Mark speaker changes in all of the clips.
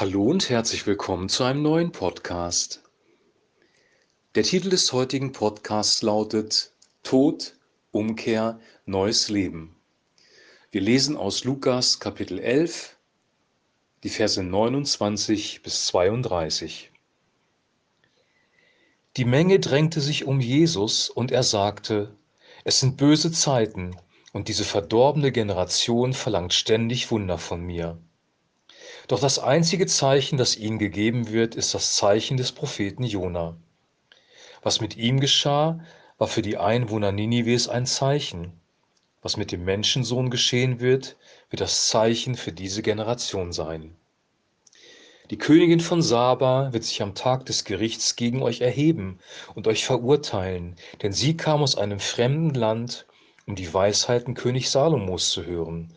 Speaker 1: Hallo und herzlich willkommen zu einem neuen Podcast. Der Titel des heutigen Podcasts lautet Tod, Umkehr, neues Leben. Wir lesen aus Lukas Kapitel 11, die Verse 29 bis 32. Die Menge drängte sich um Jesus und er sagte, es sind böse Zeiten und diese verdorbene Generation verlangt ständig Wunder von mir. Doch das einzige Zeichen, das ihnen gegeben wird, ist das Zeichen des Propheten Jona. Was mit ihm geschah, war für die Einwohner Ninives ein Zeichen. Was mit dem Menschensohn geschehen wird, wird das Zeichen für diese Generation sein. Die Königin von Saba wird sich am Tag des Gerichts gegen euch erheben und euch verurteilen, denn sie kam aus einem fremden Land, um die Weisheiten König Salomos zu hören.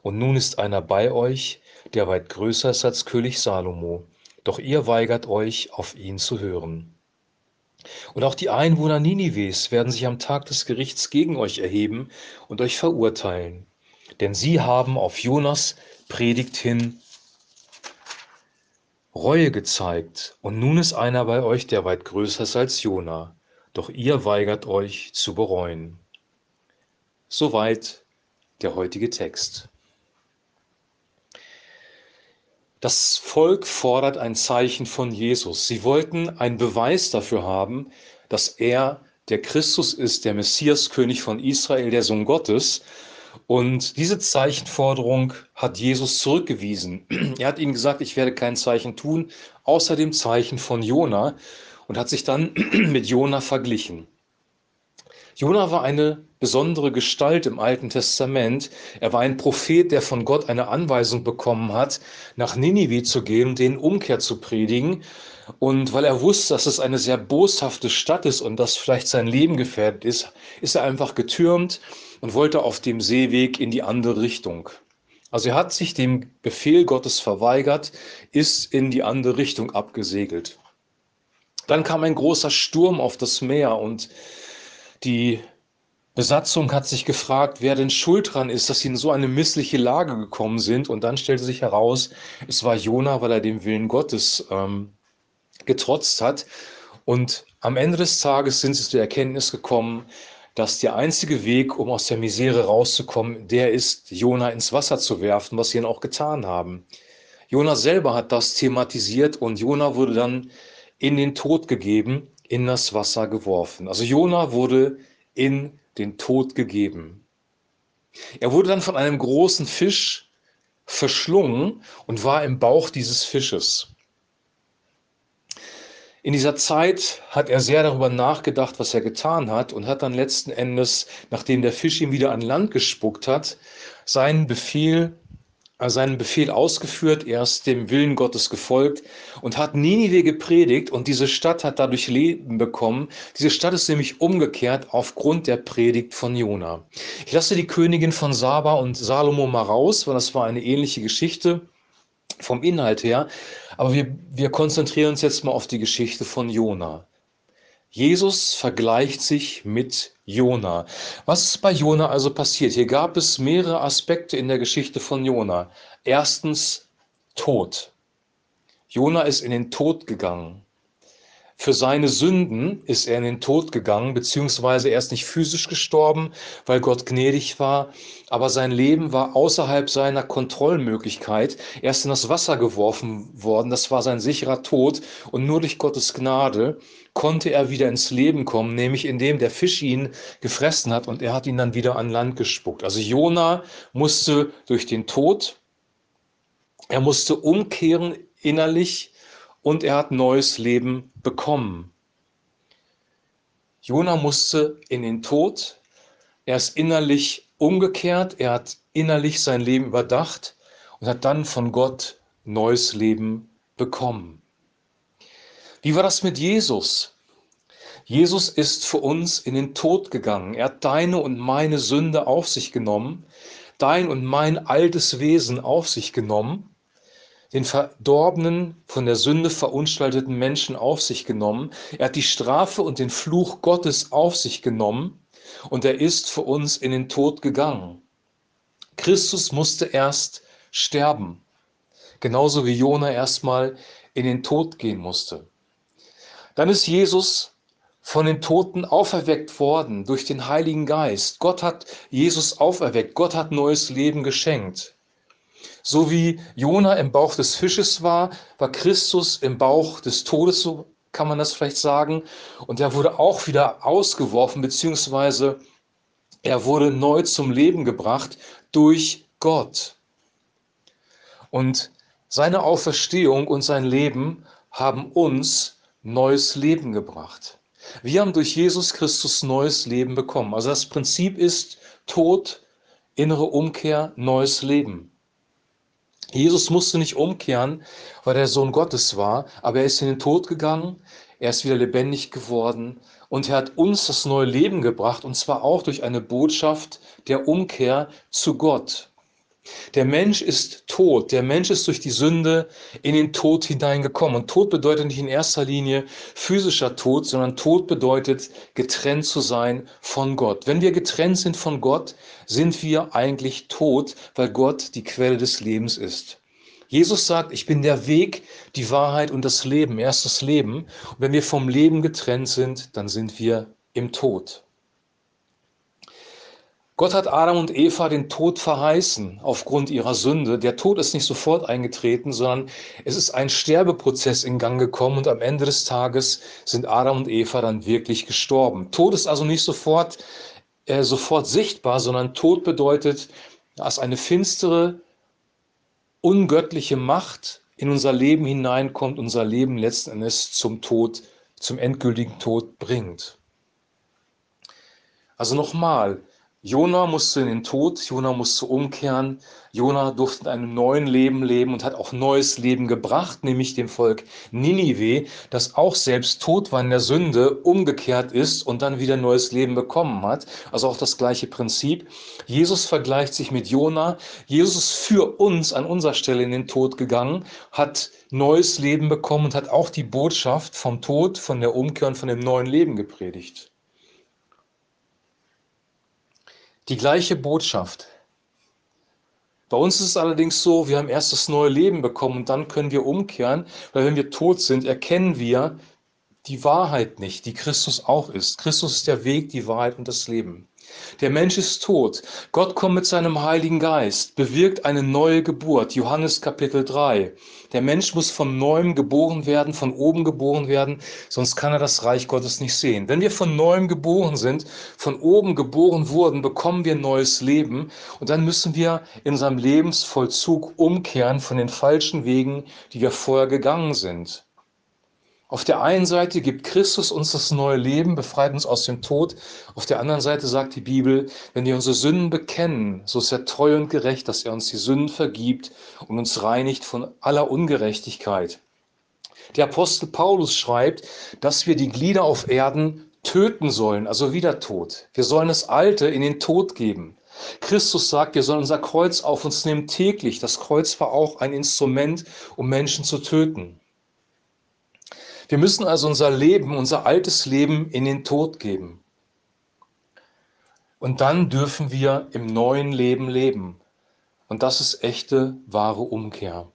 Speaker 1: Und nun ist einer bei euch, der weit größer ist als König Salomo, doch ihr weigert euch, auf ihn zu hören. Und auch die Einwohner Ninives werden sich am Tag des Gerichts gegen euch erheben und euch verurteilen, denn sie haben auf Jonas Predigt hin Reue gezeigt, und nun ist einer bei euch, der weit größer ist als Jona, doch ihr weigert euch zu bereuen. Soweit der heutige Text. Das Volk fordert ein Zeichen von Jesus. Sie wollten einen Beweis dafür haben, dass er der Christus ist, der Messias, König von Israel, der Sohn Gottes. Und diese Zeichenforderung hat Jesus zurückgewiesen. Er hat ihnen gesagt, ich werde kein Zeichen tun, außer dem Zeichen von Jona und hat sich dann mit Jona verglichen. Jona war eine besondere Gestalt im Alten Testament. Er war ein Prophet, der von Gott eine Anweisung bekommen hat, nach Ninive zu gehen, den Umkehr zu predigen. Und weil er wusste, dass es eine sehr boshafte Stadt ist und dass vielleicht sein Leben gefährdet ist, ist er einfach getürmt und wollte auf dem Seeweg in die andere Richtung. Also er hat sich dem Befehl Gottes verweigert, ist in die andere Richtung abgesegelt. Dann kam ein großer Sturm auf das Meer und die Besatzung hat sich gefragt, wer denn schuld dran ist, dass sie in so eine missliche Lage gekommen sind. Und dann stellte sich heraus, es war Jona, weil er dem Willen Gottes ähm, getrotzt hat. Und am Ende des Tages sind sie zu der Erkenntnis gekommen, dass der einzige Weg, um aus der Misere rauszukommen, der ist, Jona ins Wasser zu werfen, was sie dann auch getan haben. Jona selber hat das thematisiert und Jona wurde dann in den Tod gegeben in das Wasser geworfen. Also Jona wurde in den Tod gegeben. Er wurde dann von einem großen Fisch verschlungen und war im Bauch dieses Fisches. In dieser Zeit hat er sehr darüber nachgedacht, was er getan hat und hat dann letzten Endes, nachdem der Fisch ihm wieder an Land gespuckt hat, seinen Befehl seinen Befehl ausgeführt, er ist dem Willen Gottes gefolgt und hat Ninive gepredigt und diese Stadt hat dadurch Leben bekommen. Diese Stadt ist nämlich umgekehrt aufgrund der Predigt von Jona. Ich lasse die Königin von Saba und Salomo mal raus, weil das war eine ähnliche Geschichte vom Inhalt her. Aber wir, wir konzentrieren uns jetzt mal auf die Geschichte von Jona. Jesus vergleicht sich mit Jona. Was ist bei Jona also passiert? Hier gab es mehrere Aspekte in der Geschichte von Jona. Erstens Tod. Jona ist in den Tod gegangen. Für seine Sünden ist er in den Tod gegangen, beziehungsweise er ist nicht physisch gestorben, weil Gott gnädig war, aber sein Leben war außerhalb seiner Kontrollmöglichkeit. Er ist in das Wasser geworfen worden, das war sein sicherer Tod und nur durch Gottes Gnade konnte er wieder ins Leben kommen, nämlich indem der Fisch ihn gefressen hat und er hat ihn dann wieder an Land gespuckt. Also Jona musste durch den Tod, er musste umkehren innerlich und er hat neues Leben bekommen. Jona musste in den Tod, er ist innerlich umgekehrt, er hat innerlich sein Leben überdacht und hat dann von Gott neues Leben bekommen. Wie war das mit Jesus? Jesus ist für uns in den Tod gegangen. Er hat deine und meine Sünde auf sich genommen, dein und mein altes Wesen auf sich genommen den verdorbenen, von der Sünde verunstalteten Menschen auf sich genommen. Er hat die Strafe und den Fluch Gottes auf sich genommen und er ist für uns in den Tod gegangen. Christus musste erst sterben. Genauso wie Jona erstmal in den Tod gehen musste. Dann ist Jesus von den Toten auferweckt worden durch den Heiligen Geist. Gott hat Jesus auferweckt. Gott hat neues Leben geschenkt. So wie Jona im Bauch des Fisches war, war Christus im Bauch des Todes, so kann man das vielleicht sagen. Und er wurde auch wieder ausgeworfen, beziehungsweise er wurde neu zum Leben gebracht durch Gott. Und seine Auferstehung und sein Leben haben uns neues Leben gebracht. Wir haben durch Jesus Christus neues Leben bekommen. Also das Prinzip ist Tod, innere Umkehr, neues Leben. Jesus musste nicht umkehren, weil er Sohn Gottes war, aber er ist in den Tod gegangen, er ist wieder lebendig geworden und er hat uns das neue Leben gebracht, und zwar auch durch eine Botschaft der Umkehr zu Gott. Der Mensch ist tot. Der Mensch ist durch die Sünde in den Tod hineingekommen. Und Tod bedeutet nicht in erster Linie physischer Tod, sondern Tod bedeutet getrennt zu sein von Gott. Wenn wir getrennt sind von Gott, sind wir eigentlich tot, weil Gott die Quelle des Lebens ist. Jesus sagt, ich bin der Weg, die Wahrheit und das Leben. Er ist das Leben. Und wenn wir vom Leben getrennt sind, dann sind wir im Tod. Gott hat Adam und Eva den Tod verheißen aufgrund ihrer Sünde. Der Tod ist nicht sofort eingetreten, sondern es ist ein Sterbeprozess in Gang gekommen und am Ende des Tages sind Adam und Eva dann wirklich gestorben. Tod ist also nicht sofort, äh, sofort sichtbar, sondern Tod bedeutet, dass eine finstere, ungöttliche Macht in unser Leben hineinkommt, unser Leben letzten Endes zum Tod, zum endgültigen Tod bringt. Also nochmal, Jona musste in den Tod, Jona musste umkehren, Jona durfte in einem neuen Leben leben und hat auch neues Leben gebracht, nämlich dem Volk Ninive, das auch selbst tot war in der Sünde, umgekehrt ist und dann wieder neues Leben bekommen hat. Also auch das gleiche Prinzip. Jesus vergleicht sich mit Jona. Jesus ist für uns an unserer Stelle in den Tod gegangen, hat neues Leben bekommen und hat auch die Botschaft vom Tod, von der Umkehr und von dem neuen Leben gepredigt. Die gleiche Botschaft. Bei uns ist es allerdings so, wir haben erst das neue Leben bekommen und dann können wir umkehren, weil wenn wir tot sind, erkennen wir die Wahrheit nicht, die Christus auch ist. Christus ist der Weg, die Wahrheit und das Leben. Der Mensch ist tot. Gott kommt mit seinem Heiligen Geist, bewirkt eine neue Geburt. Johannes Kapitel 3. Der Mensch muss von neuem geboren werden, von oben geboren werden, sonst kann er das Reich Gottes nicht sehen. Wenn wir von neuem geboren sind, von oben geboren wurden, bekommen wir neues Leben und dann müssen wir in unserem Lebensvollzug umkehren von den falschen Wegen, die wir vorher gegangen sind. Auf der einen Seite gibt Christus uns das neue Leben, befreit uns aus dem Tod. Auf der anderen Seite sagt die Bibel, wenn wir unsere Sünden bekennen, so ist er treu und gerecht, dass er uns die Sünden vergibt und uns reinigt von aller Ungerechtigkeit. Der Apostel Paulus schreibt, dass wir die Glieder auf Erden töten sollen, also wieder Tod. Wir sollen das Alte in den Tod geben. Christus sagt, wir sollen unser Kreuz auf uns nehmen täglich. Das Kreuz war auch ein Instrument, um Menschen zu töten. Wir müssen also unser Leben, unser altes Leben in den Tod geben. Und dann dürfen wir im neuen Leben leben. Und das ist echte, wahre Umkehr.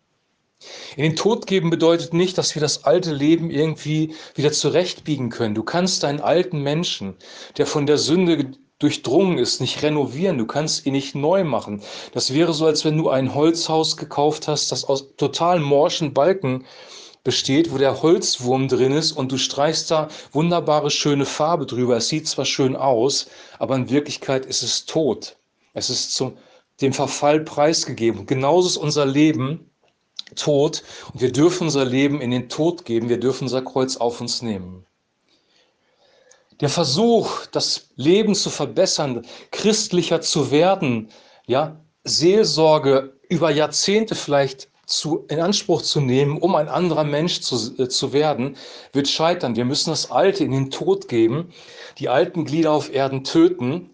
Speaker 1: In den Tod geben bedeutet nicht, dass wir das alte Leben irgendwie wieder zurechtbiegen können. Du kannst deinen alten Menschen, der von der Sünde durchdrungen ist, nicht renovieren. Du kannst ihn nicht neu machen. Das wäre so, als wenn du ein Holzhaus gekauft hast, das aus total morschen Balken besteht, wo der Holzwurm drin ist und du streichst da wunderbare, schöne Farbe drüber. Es sieht zwar schön aus, aber in Wirklichkeit ist es tot. Es ist zum, dem Verfall preisgegeben. genauso ist unser Leben tot und wir dürfen unser Leben in den Tod geben. Wir dürfen unser Kreuz auf uns nehmen. Der Versuch, das Leben zu verbessern, christlicher zu werden, ja, Seelsorge über Jahrzehnte vielleicht zu, in Anspruch zu nehmen, um ein anderer Mensch zu, äh, zu werden, wird scheitern. Wir müssen das Alte in den Tod geben, die alten Glieder auf Erden töten,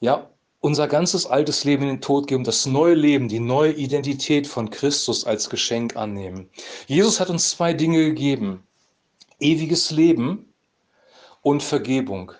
Speaker 1: ja, unser ganzes altes Leben in den Tod geben, das neue Leben, die neue Identität von Christus als Geschenk annehmen. Jesus hat uns zwei Dinge gegeben. Ewiges Leben und Vergebung.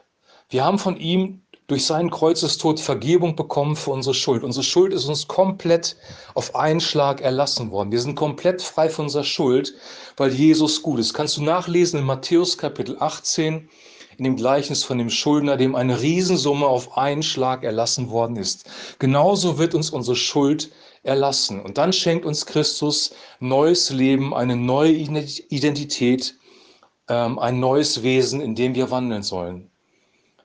Speaker 1: Wir haben von ihm durch seinen Kreuzestod Vergebung bekommen für unsere Schuld. Unsere Schuld ist uns komplett auf einen Schlag erlassen worden. Wir sind komplett frei von unserer Schuld, weil Jesus gut ist. Kannst du nachlesen in Matthäus Kapitel 18, in dem Gleichnis von dem Schuldner, dem eine Riesensumme auf einen Schlag erlassen worden ist. Genauso wird uns unsere Schuld erlassen. Und dann schenkt uns Christus neues Leben, eine neue Identität, ähm, ein neues Wesen, in dem wir wandeln sollen.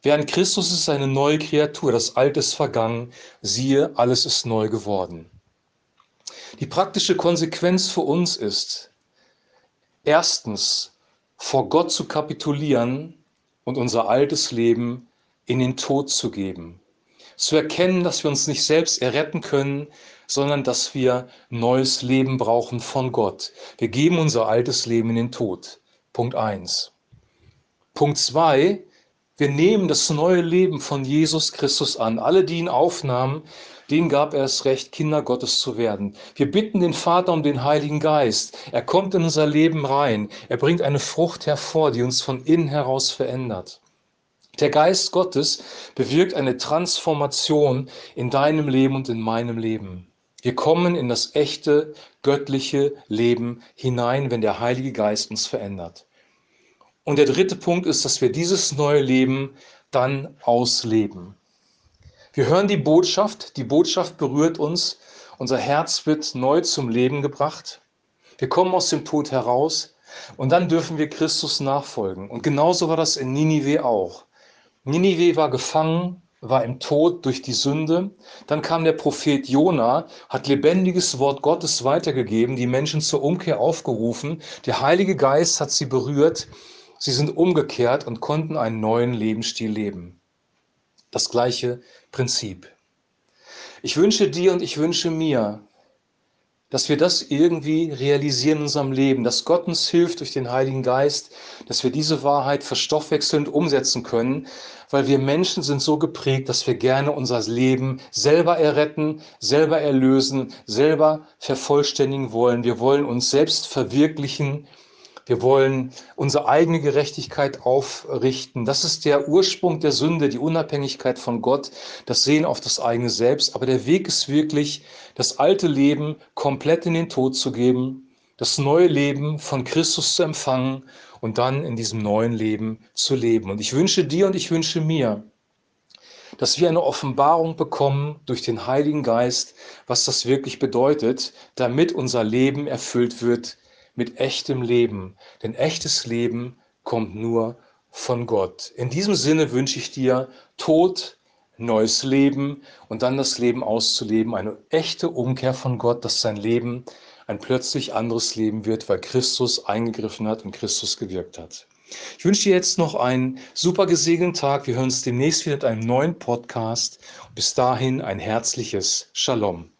Speaker 1: Wer an Christus ist, eine neue Kreatur. Das Alte ist vergangen. Siehe, alles ist neu geworden. Die praktische Konsequenz für uns ist, erstens, vor Gott zu kapitulieren und unser altes Leben in den Tod zu geben. Zu erkennen, dass wir uns nicht selbst erretten können, sondern dass wir neues Leben brauchen von Gott. Wir geben unser altes Leben in den Tod. Punkt 1. Punkt 2, wir nehmen das neue Leben von Jesus Christus an. Alle, die ihn aufnahmen, denen gab er das Recht, Kinder Gottes zu werden. Wir bitten den Vater um den Heiligen Geist. Er kommt in unser Leben rein. Er bringt eine Frucht hervor, die uns von innen heraus verändert. Der Geist Gottes bewirkt eine Transformation in deinem Leben und in meinem Leben. Wir kommen in das echte göttliche Leben hinein, wenn der Heilige Geist uns verändert. Und der dritte Punkt ist, dass wir dieses neue Leben dann ausleben. Wir hören die Botschaft, die Botschaft berührt uns, unser Herz wird neu zum Leben gebracht. Wir kommen aus dem Tod heraus und dann dürfen wir Christus nachfolgen. Und genauso war das in Ninive auch. Ninive war gefangen, war im Tod durch die Sünde. Dann kam der Prophet Jona, hat lebendiges Wort Gottes weitergegeben, die Menschen zur Umkehr aufgerufen. Der Heilige Geist hat sie berührt Sie sind umgekehrt und konnten einen neuen Lebensstil leben. Das gleiche Prinzip. Ich wünsche dir und ich wünsche mir, dass wir das irgendwie realisieren in unserem Leben, dass Gott uns hilft durch den Heiligen Geist, dass wir diese Wahrheit verstoffwechselnd umsetzen können, weil wir Menschen sind so geprägt, dass wir gerne unser Leben selber erretten, selber erlösen, selber vervollständigen wollen. Wir wollen uns selbst verwirklichen wir wollen unsere eigene Gerechtigkeit aufrichten. Das ist der Ursprung der Sünde, die Unabhängigkeit von Gott, das Sehen auf das eigene Selbst. Aber der Weg ist wirklich, das alte Leben komplett in den Tod zu geben, das neue Leben von Christus zu empfangen und dann in diesem neuen Leben zu leben. Und ich wünsche dir und ich wünsche mir, dass wir eine Offenbarung bekommen durch den Heiligen Geist, was das wirklich bedeutet, damit unser Leben erfüllt wird mit echtem Leben. Denn echtes Leben kommt nur von Gott. In diesem Sinne wünsche ich dir Tod, neues Leben und dann das Leben auszuleben, eine echte Umkehr von Gott, dass sein Leben ein plötzlich anderes Leben wird, weil Christus eingegriffen hat und Christus gewirkt hat. Ich wünsche dir jetzt noch einen super gesegneten Tag. Wir hören uns demnächst wieder mit einem neuen Podcast. Bis dahin ein herzliches Shalom.